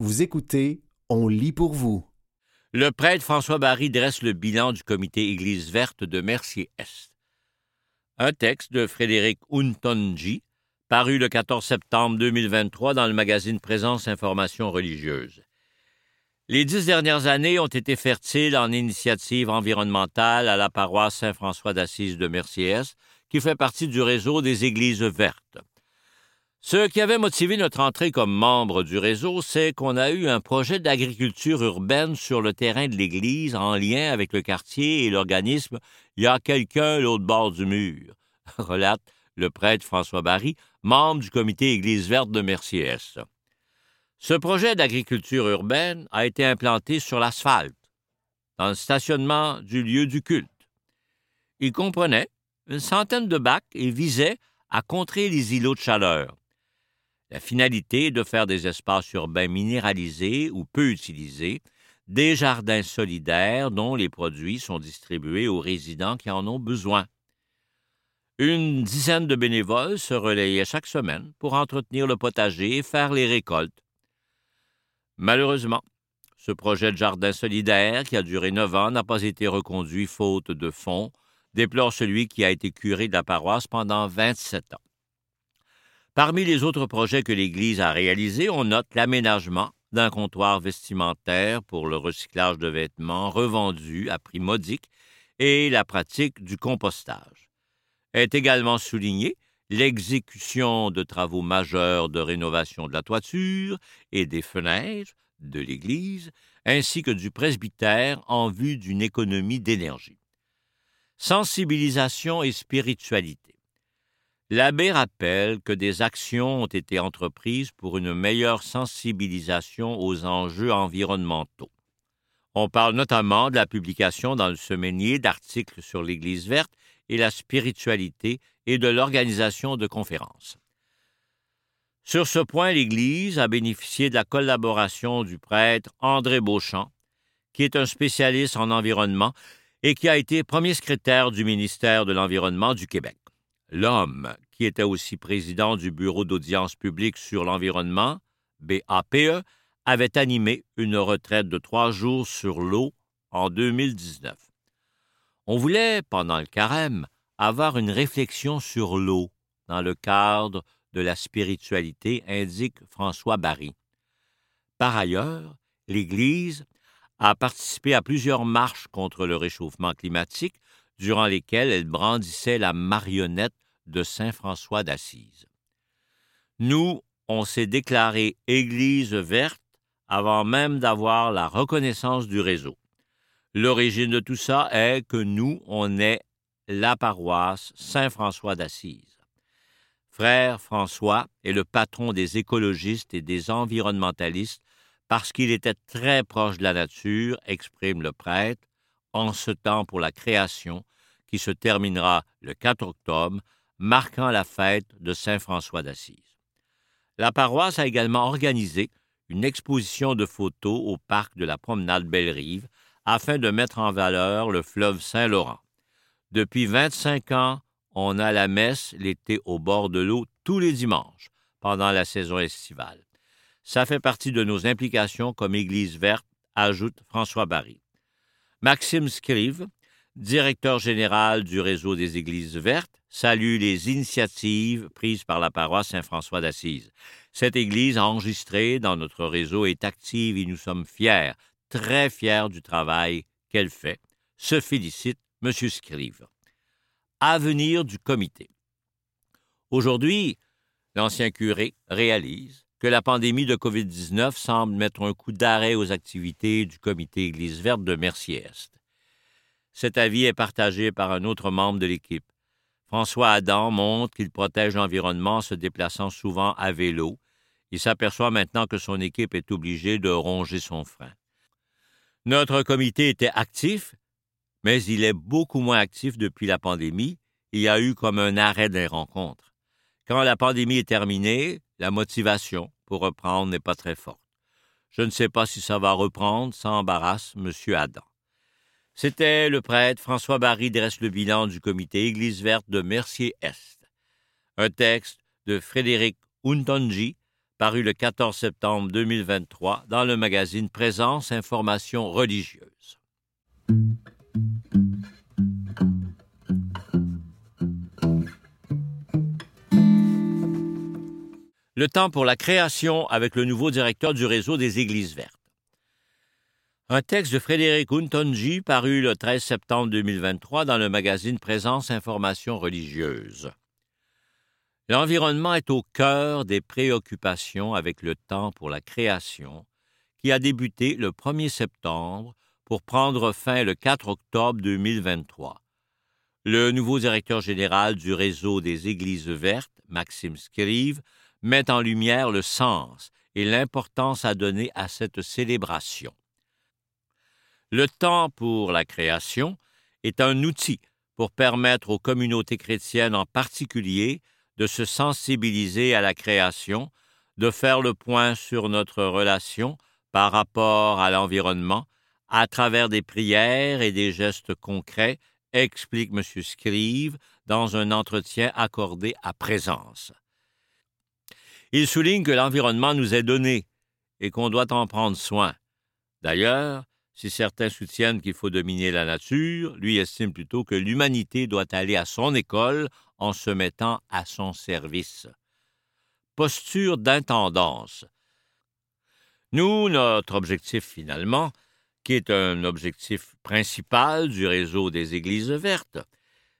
Vous écoutez, on lit pour vous. Le prêtre François Barry dresse le bilan du comité Église verte de Mercier-Est. Un texte de Frédéric Untonji, paru le 14 septembre 2023 dans le magazine Présence Information religieuse. Les dix dernières années ont été fertiles en initiatives environnementales à la paroisse Saint-François d'Assise de Mercier-Est, qui fait partie du réseau des Églises vertes. Ce qui avait motivé notre entrée comme membre du réseau, c'est qu'on a eu un projet d'agriculture urbaine sur le terrain de l'Église en lien avec le quartier et l'organisme Il y a quelqu'un l'autre bord du mur, relate le prêtre François Barry, membre du comité Église verte de Mercier-Est. Ce projet d'agriculture urbaine a été implanté sur l'asphalte, dans le stationnement du lieu du culte. Il comprenait une centaine de bacs et visait à contrer les îlots de chaleur. La finalité est de faire des espaces urbains minéralisés ou peu utilisés, des jardins solidaires dont les produits sont distribués aux résidents qui en ont besoin. Une dizaine de bénévoles se relayaient chaque semaine pour entretenir le potager et faire les récoltes. Malheureusement, ce projet de jardin solidaire, qui a duré neuf ans, n'a pas été reconduit faute de fonds, déplore celui qui a été curé de la paroisse pendant 27 ans. Parmi les autres projets que l'Église a réalisés, on note l'aménagement d'un comptoir vestimentaire pour le recyclage de vêtements revendus à prix modique et la pratique du compostage. Est également souligné l'exécution de travaux majeurs de rénovation de la toiture et des fenêtres de l'église, ainsi que du presbytère en vue d'une économie d'énergie. Sensibilisation et spiritualité. L'abbé rappelle que des actions ont été entreprises pour une meilleure sensibilisation aux enjeux environnementaux. On parle notamment de la publication dans le semainier d'articles sur l'Église verte et la spiritualité et de l'organisation de conférences. Sur ce point, l'Église a bénéficié de la collaboration du prêtre André Beauchamp, qui est un spécialiste en environnement et qui a été premier secrétaire du ministère de l'Environnement du Québec. L'homme, qui était aussi président du Bureau d'audience publique sur l'environnement, BAPE, avait animé une retraite de trois jours sur l'eau en 2019. On voulait, pendant le carême, avoir une réflexion sur l'eau dans le cadre de la spiritualité, indique François Barry. Par ailleurs, l'Église a participé à plusieurs marches contre le réchauffement climatique, durant lesquelles elle brandissait la marionnette de Saint François d'Assise. Nous, on s'est déclaré Église verte avant même d'avoir la reconnaissance du réseau. L'origine de tout ça est que nous, on est la paroisse Saint-François d'Assise. Frère François est le patron des écologistes et des environnementalistes parce qu'il était très proche de la nature, exprime le prêtre, en ce temps pour la création qui se terminera le 4 octobre, marquant la fête de Saint François d'Assise. La paroisse a également organisé une exposition de photos au parc de la promenade Belle-Rive afin de mettre en valeur le fleuve Saint-Laurent. Depuis 25 ans, on a la messe l'été au bord de l'eau tous les dimanches pendant la saison estivale. Ça fait partie de nos implications comme Église verte, ajoute François Barry. Maxime Scrive, directeur général du réseau des Églises vertes, salue les initiatives prises par la paroisse Saint-François d'Assise. Cette Église enregistrée dans notre réseau est active et nous sommes fiers très fier du travail qu'elle fait, se félicite M. Scrive. Avenir du comité. Aujourd'hui, l'ancien curé réalise que la pandémie de COVID-19 semble mettre un coup d'arrêt aux activités du comité Église verte de Mercier-Est. Cet avis est partagé par un autre membre de l'équipe. François Adam montre qu'il protège l'environnement en se déplaçant souvent à vélo. Il s'aperçoit maintenant que son équipe est obligée de ronger son frein. Notre comité était actif, mais il est beaucoup moins actif depuis la pandémie. Il y a eu comme un arrêt des rencontres. Quand la pandémie est terminée, la motivation pour reprendre n'est pas très forte. Je ne sais pas si ça va reprendre, ça embarrasse M. Adam. C'était le prêtre François Barry dresse le bilan du comité Église verte de Mercier-Est. Un texte de Frédéric Untonji, paru le 14 septembre 2023 dans le magazine Présence Information religieuse. Le temps pour la création avec le nouveau directeur du réseau des Églises vertes. Un texte de Frédéric Untonji paru le 13 septembre 2023 dans le magazine Présence Information religieuse. L'environnement est au cœur des préoccupations avec le temps pour la création, qui a débuté le 1er septembre pour prendre fin le 4 octobre 2023. Le nouveau directeur général du réseau des Églises vertes, Maxime Scrive, met en lumière le sens et l'importance à donner à cette célébration. Le temps pour la création est un outil pour permettre aux communautés chrétiennes en particulier de se sensibiliser à la création, de faire le point sur notre relation par rapport à l'environnement à travers des prières et des gestes concrets, explique M. Scrive dans un entretien accordé à présence. Il souligne que l'environnement nous est donné et qu'on doit en prendre soin. D'ailleurs, si certains soutiennent qu'il faut dominer la nature, lui estime plutôt que l'humanité doit aller à son école en se mettant à son service. Posture d'intendance. Nous, notre objectif finalement, qui est un objectif principal du réseau des Églises vertes,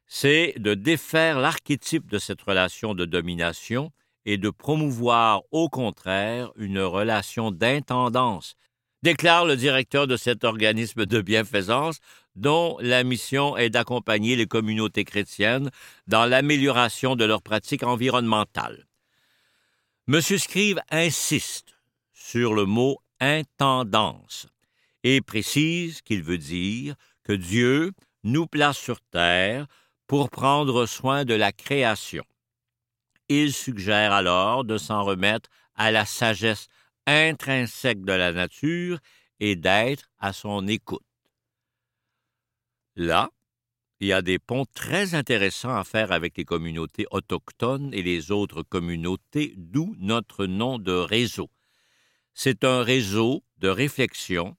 c'est de défaire l'archétype de cette relation de domination et de promouvoir au contraire une relation d'intendance déclare le directeur de cet organisme de bienfaisance dont la mission est d'accompagner les communautés chrétiennes dans l'amélioration de leurs pratiques environnementales. M. Scrive insiste sur le mot intendance et précise qu'il veut dire que Dieu nous place sur terre pour prendre soin de la création. Il suggère alors de s'en remettre à la sagesse intrinsèque de la nature et d'être à son écoute. Là, il y a des ponts très intéressants à faire avec les communautés autochtones et les autres communautés, d'où notre nom de réseau. C'est un réseau de réflexion,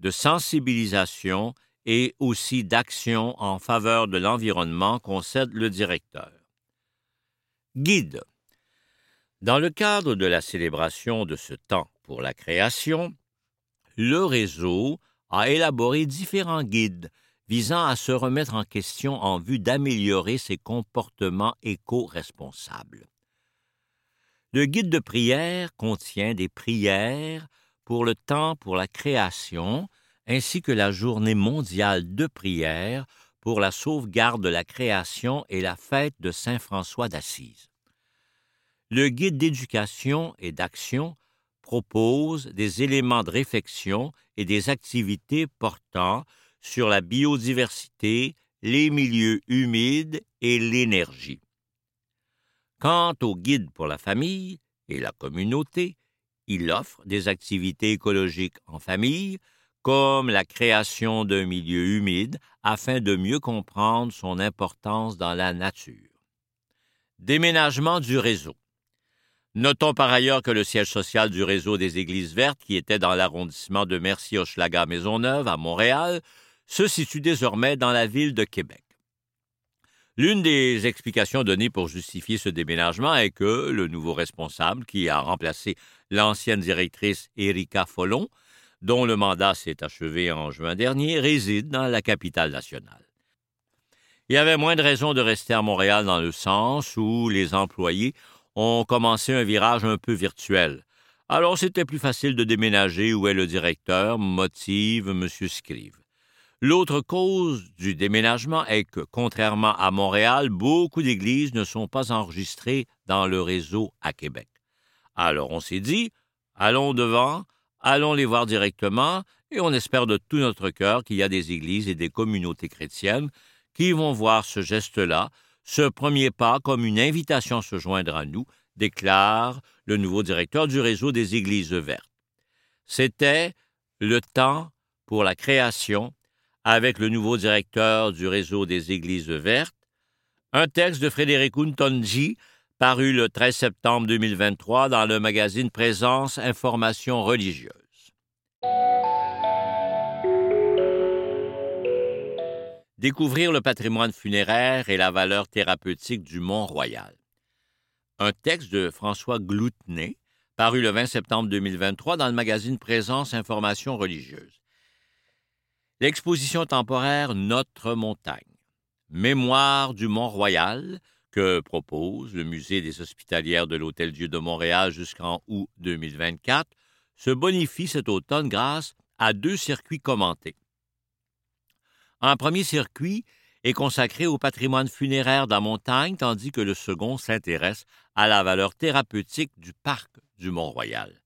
de sensibilisation et aussi d'action en faveur de l'environnement, concède le directeur. Guide. Dans le cadre de la célébration de ce temps pour la création, le réseau a élaboré différents guides visant à se remettre en question en vue d'améliorer ses comportements éco-responsables. Le guide de prière contient des prières pour le temps pour la création, ainsi que la journée mondiale de prière pour la sauvegarde de la création et la fête de Saint François d'Assise. Le guide d'éducation et d'action propose des éléments de réflexion et des activités portant sur la biodiversité, les milieux humides et l'énergie. Quant au guide pour la famille et la communauté, il offre des activités écologiques en famille, comme la création d'un milieu humide afin de mieux comprendre son importance dans la nature. Déménagement du réseau. Notons par ailleurs que le siège social du réseau des Églises vertes, qui était dans l'arrondissement de Mercier-Hochelaga-Maisonneuve à Montréal, se situe désormais dans la ville de Québec. L'une des explications données pour justifier ce déménagement est que le nouveau responsable, qui a remplacé l'ancienne directrice Erika Follon, dont le mandat s'est achevé en juin dernier, réside dans la capitale nationale. Il y avait moins de raisons de rester à Montréal dans le sens où les employés ont commencé un virage un peu virtuel. Alors c'était plus facile de déménager où est le directeur, motive M. Scrive. L'autre cause du déménagement est que, contrairement à Montréal, beaucoup d'églises ne sont pas enregistrées dans le réseau à Québec. Alors on s'est dit, allons devant, allons les voir directement, et on espère de tout notre cœur qu'il y a des églises et des communautés chrétiennes qui vont voir ce geste-là ce premier pas comme une invitation à se joindre à nous, déclare le nouveau directeur du réseau des Églises vertes. C'était le temps pour la création avec le nouveau directeur du réseau des Églises vertes, un texte de Frédéric Untonji paru le 13 septembre 2023 dans le magazine Présence Information religieuse. Découvrir le patrimoine funéraire et la valeur thérapeutique du Mont-Royal. Un texte de François Gloutenay, paru le 20 septembre 2023 dans le magazine Présence Information religieuse. L'exposition temporaire Notre montagne. Mémoire du Mont-Royal, que propose le Musée des Hospitalières de l'Hôtel-Dieu de Montréal jusqu'en août 2024 se bonifie cet automne grâce à deux circuits commentés. Un premier circuit est consacré au patrimoine funéraire de la montagne, tandis que le second s'intéresse à la valeur thérapeutique du parc du Mont-Royal.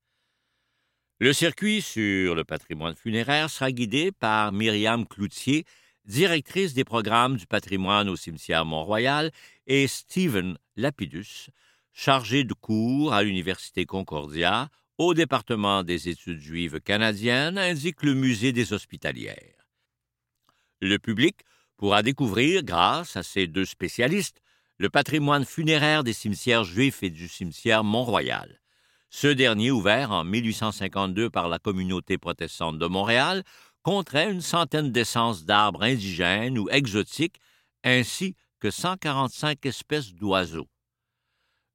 Le circuit sur le patrimoine funéraire sera guidé par Myriam Cloutier, directrice des programmes du patrimoine au cimetière Mont-Royal, et Stephen Lapidus, chargé de cours à l'Université Concordia au département des études juives canadiennes, indique le musée des hospitalières. Le public pourra découvrir, grâce à ces deux spécialistes, le patrimoine funéraire des cimetières juifs et du cimetière Mont-Royal. Ce dernier, ouvert en 1852 par la communauté protestante de Montréal, compterait une centaine d'essences d'arbres indigènes ou exotiques, ainsi que 145 espèces d'oiseaux.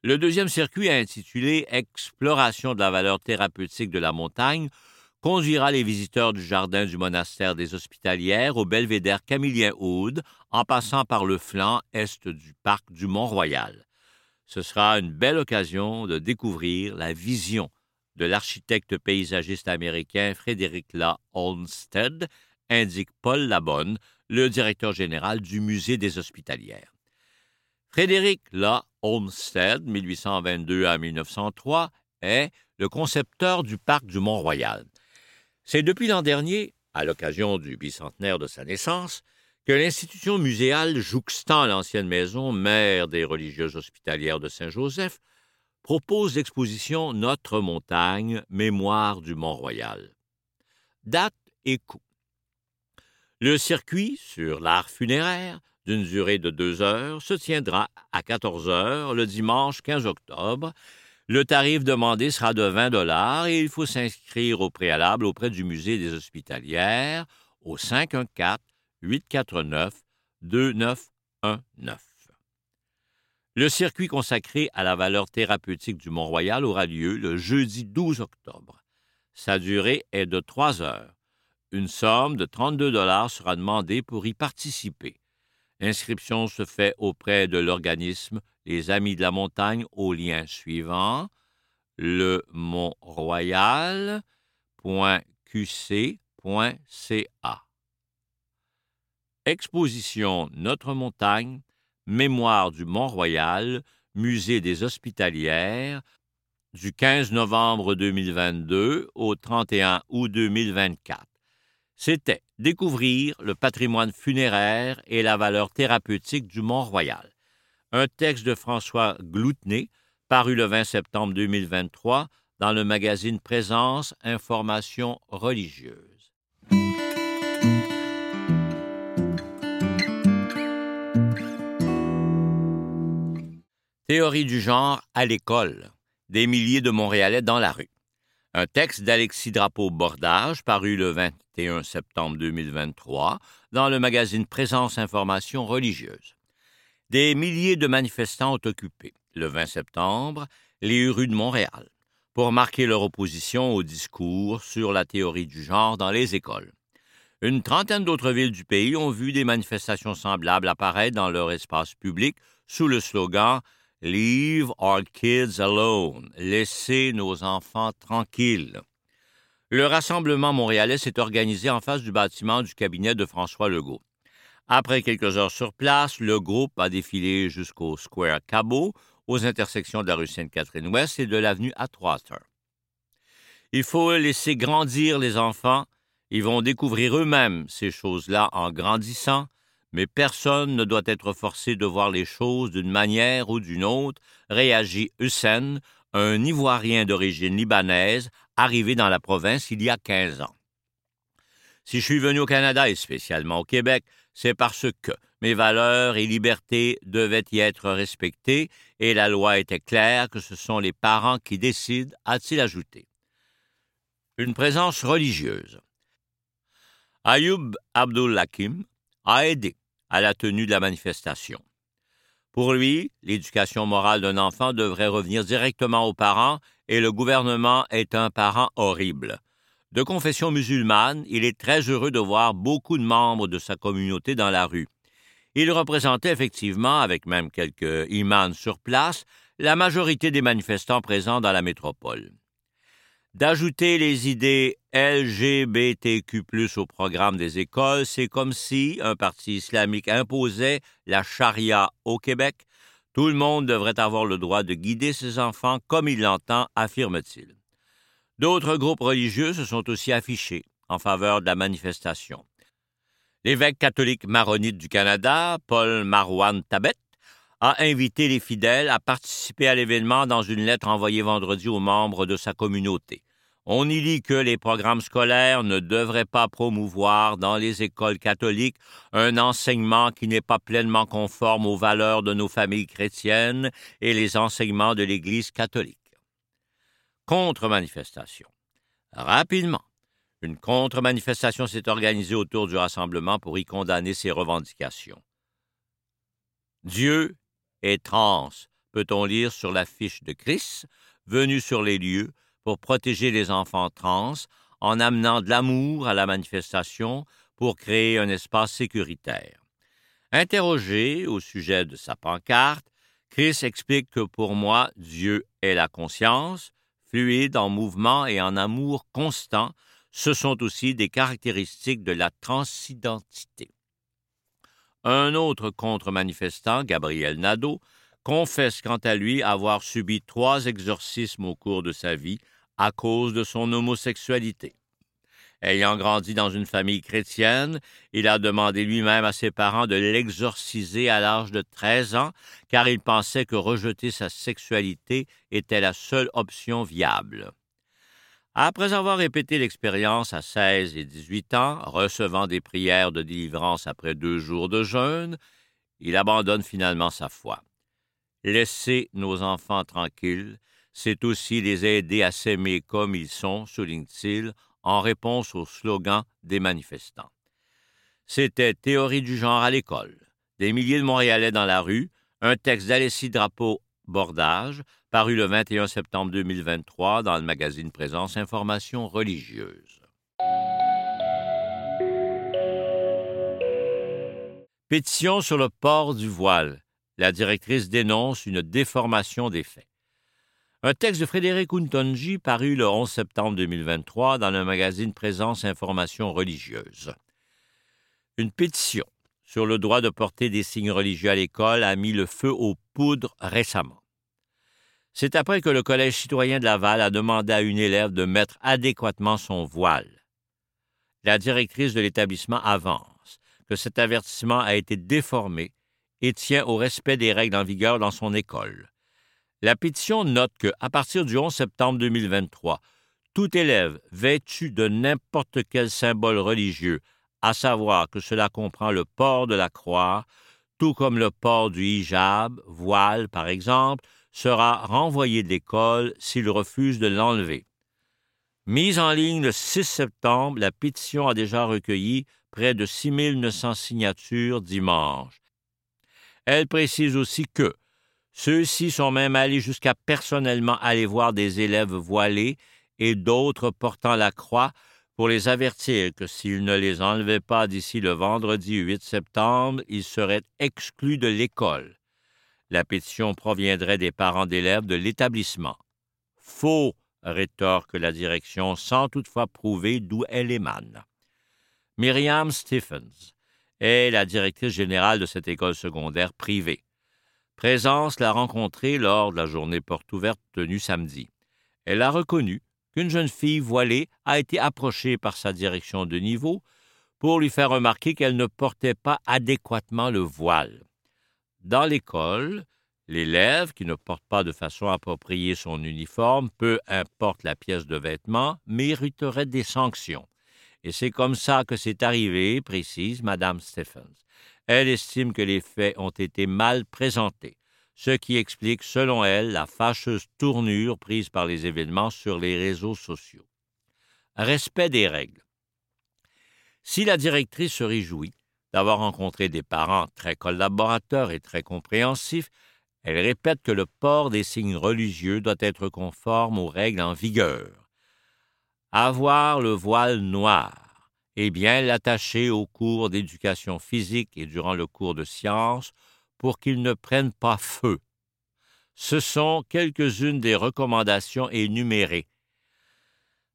Le deuxième circuit, intitulé Exploration de la valeur thérapeutique de la montagne, conduira les visiteurs du jardin du monastère des Hospitalières au belvédère Camillien-Aude, en passant par le flanc est du parc du Mont-Royal. Ce sera une belle occasion de découvrir la vision de l'architecte paysagiste américain Frédéric La Olmsted, indique Paul Labonne, le directeur général du Musée des Hospitalières. Frédéric La Olmsted, 1822 à 1903, est le concepteur du parc du Mont-Royal. C'est depuis l'an dernier, à l'occasion du bicentenaire de sa naissance, que l'institution muséale jouxtant l'ancienne maison mère des religieuses hospitalières de Saint-Joseph propose l'exposition Notre montagne, mémoire du Mont-Royal. Date et coût. Le circuit sur l'art funéraire, d'une durée de deux heures, se tiendra à 14 heures le dimanche 15 octobre. Le tarif demandé sera de 20 dollars et il faut s'inscrire au préalable auprès du musée des hospitalières au 514 849 2919. Le circuit consacré à la valeur thérapeutique du Mont-Royal aura lieu le jeudi 12 octobre. Sa durée est de trois heures. Une somme de 32 dollars sera demandée pour y participer. L'inscription se fait auprès de l'organisme Les Amis de la Montagne au lien suivant le montroyal.qc.ca. Exposition Notre Montagne Mémoire du Mont-Royal, Musée des Hospitalières, du 15 novembre 2022 au 31 août 2024. C'était Découvrir le patrimoine funéraire et la valeur thérapeutique du Mont-Royal. Un texte de François Gloutenay, paru le 20 septembre 2023 dans le magazine Présence Information religieuse. Théorie du genre à l'école. Des milliers de Montréalais dans la rue. Un texte d'Alexis Drapeau-Bordage paru le 21 septembre 2023 dans le magazine Présence Information religieuse. Des milliers de manifestants ont occupé, le 20 septembre, les rues de Montréal pour marquer leur opposition au discours sur la théorie du genre dans les écoles. Une trentaine d'autres villes du pays ont vu des manifestations semblables apparaître dans leur espace public sous le slogan Leave our kids alone. Laissez nos enfants tranquilles. Le rassemblement montréalais s'est organisé en face du bâtiment du cabinet de François Legault. Après quelques heures sur place, le groupe a défilé jusqu'au Square Cabot, aux intersections de la rue Sainte-Catherine-Ouest et de l'avenue Atwater. Il faut laisser grandir les enfants. Ils vont découvrir eux-mêmes ces choses-là en grandissant mais personne ne doit être forcé de voir les choses d'une manière ou d'une autre, réagit Hussein, un Ivoirien d'origine libanaise arrivé dans la province il y a 15 ans. Si je suis venu au Canada et spécialement au Québec, c'est parce que mes valeurs et libertés devaient y être respectées et la loi était claire que ce sont les parents qui décident, a-t-il ajouté. Une présence religieuse. Ayoub Abdul Hakim a aidé à la tenue de la manifestation. Pour lui, l'éducation morale d'un enfant devrait revenir directement aux parents et le gouvernement est un parent horrible. De confession musulmane, il est très heureux de voir beaucoup de membres de sa communauté dans la rue. Il représentait effectivement, avec même quelques imams sur place, la majorité des manifestants présents dans la métropole. D'ajouter les idées LGBTQ au programme des écoles, c'est comme si un parti islamique imposait la charia au Québec. Tout le monde devrait avoir le droit de guider ses enfants comme il l'entend, affirme-t-il. D'autres groupes religieux se sont aussi affichés en faveur de la manifestation. L'évêque catholique maronite du Canada, Paul Marouane Tabet, a invité les fidèles à participer à l'événement dans une lettre envoyée vendredi aux membres de sa communauté. On y lit que les programmes scolaires ne devraient pas promouvoir dans les écoles catholiques un enseignement qui n'est pas pleinement conforme aux valeurs de nos familles chrétiennes et les enseignements de l'Église catholique contre-manifestation. Rapidement, une contre-manifestation s'est organisée autour du rassemblement pour y condamner ces revendications. Dieu est trans, peut-on lire sur l'affiche de Christ, venu sur les lieux pour protéger les enfants trans en amenant de l'amour à la manifestation pour créer un espace sécuritaire. Interrogé au sujet de sa pancarte, Chris explique que pour moi, Dieu est la conscience, fluide, en mouvement et en amour constant, ce sont aussi des caractéristiques de la transidentité. Un autre contre-manifestant, Gabriel Nadeau, confesse quant à lui avoir subi trois exorcismes au cours de sa vie à cause de son homosexualité. Ayant grandi dans une famille chrétienne, il a demandé lui-même à ses parents de l'exorciser à l'âge de 13 ans, car il pensait que rejeter sa sexualité était la seule option viable. Après avoir répété l'expérience à 16 et 18 ans, recevant des prières de délivrance après deux jours de jeûne, il abandonne finalement sa foi. Laisser nos enfants tranquilles, c'est aussi les aider à s'aimer comme ils sont, souligne-t-il, en réponse au slogan des manifestants. C'était Théorie du genre à l'école, des milliers de Montréalais dans la rue, un texte d'Alessie Drapeau Bordage, paru le 21 septembre 2023 dans le magazine Présence Information religieuse. Pétition sur le port du voile. La directrice dénonce une déformation des faits. Un texte de Frédéric Untonji paru le 11 septembre 2023 dans le magazine Présence Information religieuse. Une pétition sur le droit de porter des signes religieux à l'école a mis le feu aux poudres récemment. C'est après que le Collège citoyen de Laval a demandé à une élève de mettre adéquatement son voile. La directrice de l'établissement avance que cet avertissement a été déformé et tient au respect des règles en vigueur dans son école. La pétition note que, à partir du 11 septembre 2023, tout élève vêtu de n'importe quel symbole religieux, à savoir que cela comprend le port de la croix, tout comme le port du hijab, voile par exemple, sera renvoyé de l'école s'il refuse de l'enlever. Mise en ligne le 6 septembre, la pétition a déjà recueilli près de 6 900 signatures dimanche. Elle précise aussi que, ceux-ci sont même allés jusqu'à personnellement aller voir des élèves voilés et d'autres portant la croix pour les avertir que s'ils ne les enlevaient pas d'ici le vendredi 8 septembre, ils seraient exclus de l'école. La pétition proviendrait des parents d'élèves de l'établissement. Faux, rétorque la direction sans toutefois prouver d'où elle émane. Myriam Stephens est la directrice générale de cette école secondaire privée. Présence l'a rencontrée lors de la journée porte ouverte tenue samedi. Elle a reconnu qu'une jeune fille voilée a été approchée par sa direction de niveau pour lui faire remarquer qu'elle ne portait pas adéquatement le voile. Dans l'école, l'élève qui ne porte pas de façon appropriée son uniforme, peu importe la pièce de vêtement, mériterait des sanctions. Et c'est comme ça que c'est arrivé, précise Madame Stephens. Elle estime que les faits ont été mal présentés, ce qui explique, selon elle, la fâcheuse tournure prise par les événements sur les réseaux sociaux. Respect des règles. Si la directrice se réjouit d'avoir rencontré des parents très collaborateurs et très compréhensifs, elle répète que le port des signes religieux doit être conforme aux règles en vigueur. Avoir le voile noir et bien l'attacher au cours d'éducation physique et durant le cours de sciences pour qu'il ne prenne pas feu. Ce sont quelques-unes des recommandations énumérées.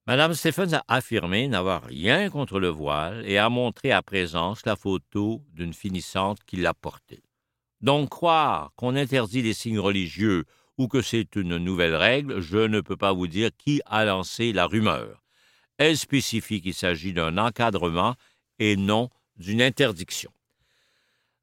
Madame Stephens a affirmé n'avoir rien contre le voile et a montré à présence la photo d'une finissante qui l'a porté. Donc croire qu'on interdit les signes religieux ou que c'est une nouvelle règle, je ne peux pas vous dire qui a lancé la rumeur. Elle spécifie qu'il s'agit d'un encadrement et non d'une interdiction.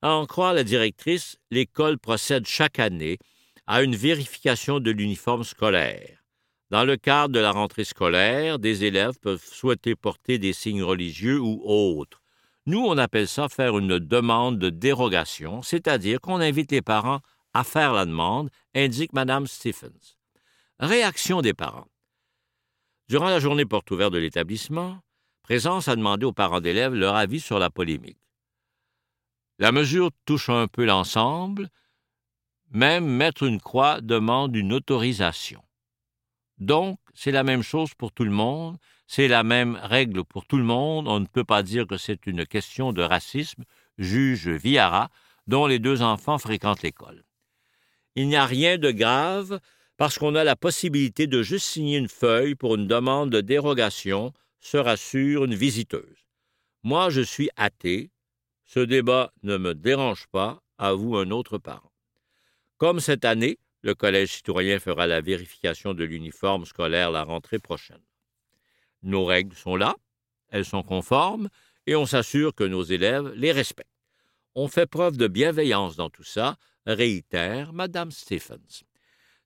À en croire la directrice, l'école procède chaque année à une vérification de l'uniforme scolaire. Dans le cadre de la rentrée scolaire, des élèves peuvent souhaiter porter des signes religieux ou autres. Nous, on appelle ça faire une demande de dérogation, c'est-à-dire qu'on invite les parents à faire la demande, indique Mme Stephens. Réaction des parents. Durant la journée porte ouverte de l'établissement, Présence a demandé aux parents d'élèves leur avis sur la polémique. La mesure touche un peu l'ensemble, même mettre une croix demande une autorisation. Donc, c'est la même chose pour tout le monde, c'est la même règle pour tout le monde, on ne peut pas dire que c'est une question de racisme, juge Viara, dont les deux enfants fréquentent l'école. Il n'y a rien de grave parce qu'on a la possibilité de juste signer une feuille pour une demande de dérogation, se rassure une visiteuse. Moi, je suis athée. Ce débat ne me dérange pas, avoue un autre parent. Comme cette année, le Collège citoyen fera la vérification de l'uniforme scolaire la rentrée prochaine. Nos règles sont là, elles sont conformes, et on s'assure que nos élèves les respectent. On fait preuve de bienveillance dans tout ça, réitère Madame Stephens.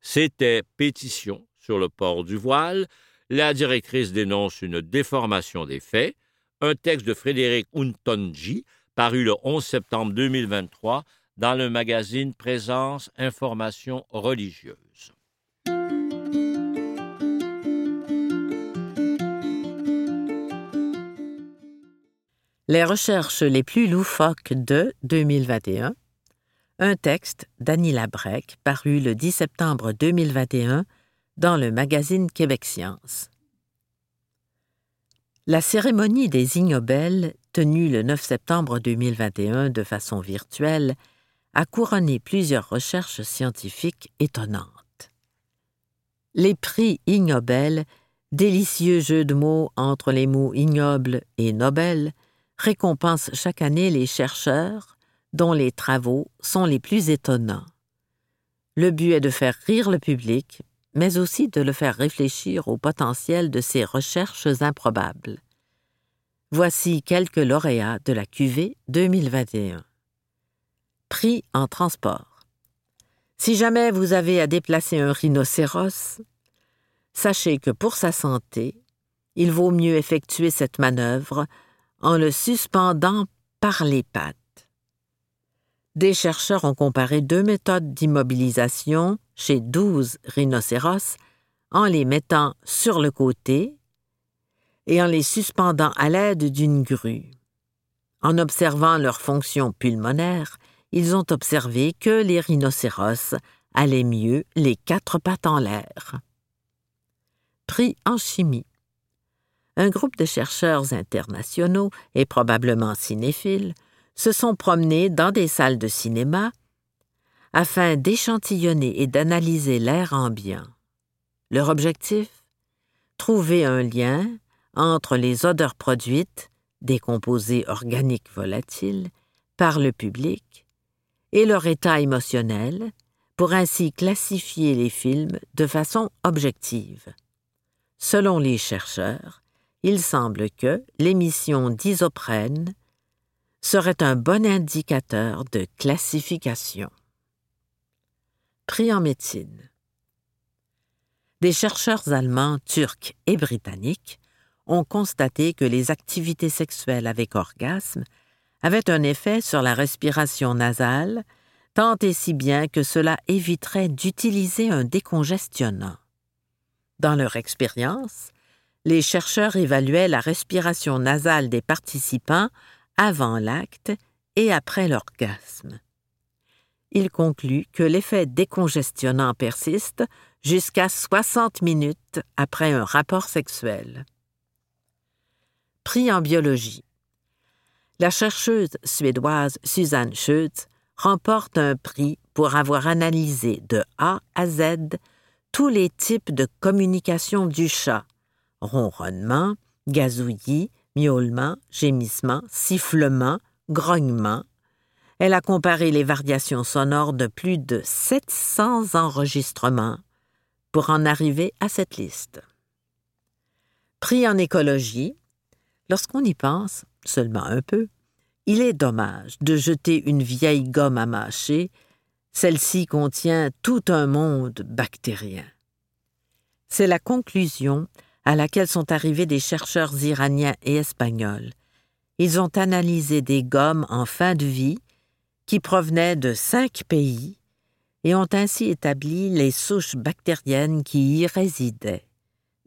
C'était pétition sur le port du voile. La directrice dénonce une déformation des faits. Un texte de Frédéric Untonji, paru le 11 septembre 2023 dans le magazine Présence Information religieuse. Les recherches les plus loufoques de 2021. Un texte d'Annie Labrec paru le 10 septembre 2021 dans le magazine Québec Science. La cérémonie des Ignobel, tenue le 9 septembre 2021 de façon virtuelle, a couronné plusieurs recherches scientifiques étonnantes. Les prix Ig Nobel, délicieux jeu de mots entre les mots ignoble et Nobel, récompensent chaque année les chercheurs dont les travaux sont les plus étonnants. Le but est de faire rire le public, mais aussi de le faire réfléchir au potentiel de ces recherches improbables. Voici quelques lauréats de la QV 2021 prix en transport. Si jamais vous avez à déplacer un rhinocéros, sachez que pour sa santé, il vaut mieux effectuer cette manœuvre en le suspendant par les pattes. Des chercheurs ont comparé deux méthodes d'immobilisation chez 12 rhinocéros en les mettant sur le côté et en les suspendant à l'aide d'une grue. En observant leur fonction pulmonaire, ils ont observé que les rhinocéros allaient mieux les quatre pattes en l'air. Prix en chimie. Un groupe de chercheurs internationaux et probablement cinéphiles se sont promenés dans des salles de cinéma afin d'échantillonner et d'analyser l'air ambiant. Leur objectif? Trouver un lien entre les odeurs produites, des composés organiques volatiles, par le public et leur état émotionnel pour ainsi classifier les films de façon objective. Selon les chercheurs, il semble que l'émission d'isoprène serait un bon indicateur de classification. Prix en médecine. Des chercheurs allemands, turcs et britanniques ont constaté que les activités sexuelles avec orgasme avaient un effet sur la respiration nasale, tant et si bien que cela éviterait d'utiliser un décongestionnant. Dans leur expérience, les chercheurs évaluaient la respiration nasale des participants avant l'acte et après l'orgasme. Ils concluent que l'effet décongestionnant persiste jusqu'à 60 minutes après un rapport sexuel. Prix en biologie. La chercheuse suédoise Suzanne Schütz remporte un prix pour avoir analysé de A à Z tous les types de communication du chat ronronnement, gazouillis, miaulement, gémissement, sifflement, grognement. Elle a comparé les variations sonores de plus de 700 enregistrements pour en arriver à cette liste. Prix en écologie, lorsqu'on y pense, seulement un peu, il est dommage de jeter une vieille gomme à mâcher, celle-ci contient tout un monde bactérien. C'est la conclusion à laquelle sont arrivés des chercheurs iraniens et espagnols. Ils ont analysé des gommes en fin de vie qui provenaient de cinq pays et ont ainsi établi les souches bactériennes qui y résidaient.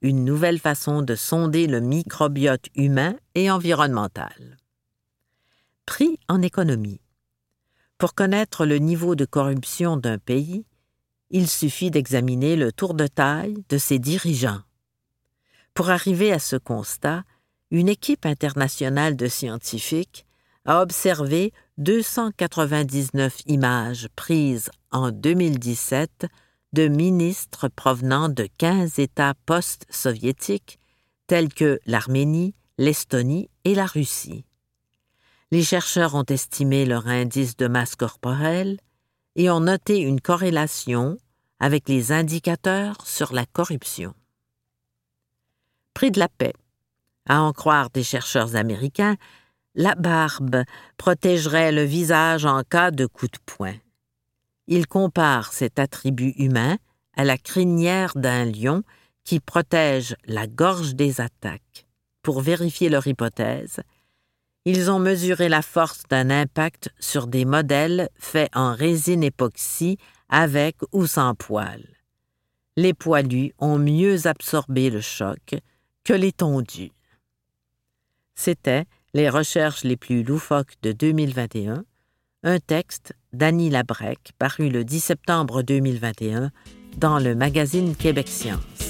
Une nouvelle façon de sonder le microbiote humain et environnemental. Prix en économie. Pour connaître le niveau de corruption d'un pays, il suffit d'examiner le tour de taille de ses dirigeants. Pour arriver à ce constat, une équipe internationale de scientifiques a observé 299 images prises en 2017 de ministres provenant de 15 États post-soviétiques tels que l'Arménie, l'Estonie et la Russie. Les chercheurs ont estimé leur indice de masse corporelle et ont noté une corrélation avec les indicateurs sur la corruption de la paix. À en croire des chercheurs américains, la barbe protégerait le visage en cas de coup de poing. Ils comparent cet attribut humain à la crinière d'un lion qui protège la gorge des attaques. Pour vérifier leur hypothèse, ils ont mesuré la force d'un impact sur des modèles faits en résine époxy avec ou sans poils. Les poilus ont mieux absorbé le choc que l'étendue. C'était Les recherches les plus loufoques de 2021, un texte d'Annie Labrec paru le 10 septembre 2021 dans le magazine Québec Science.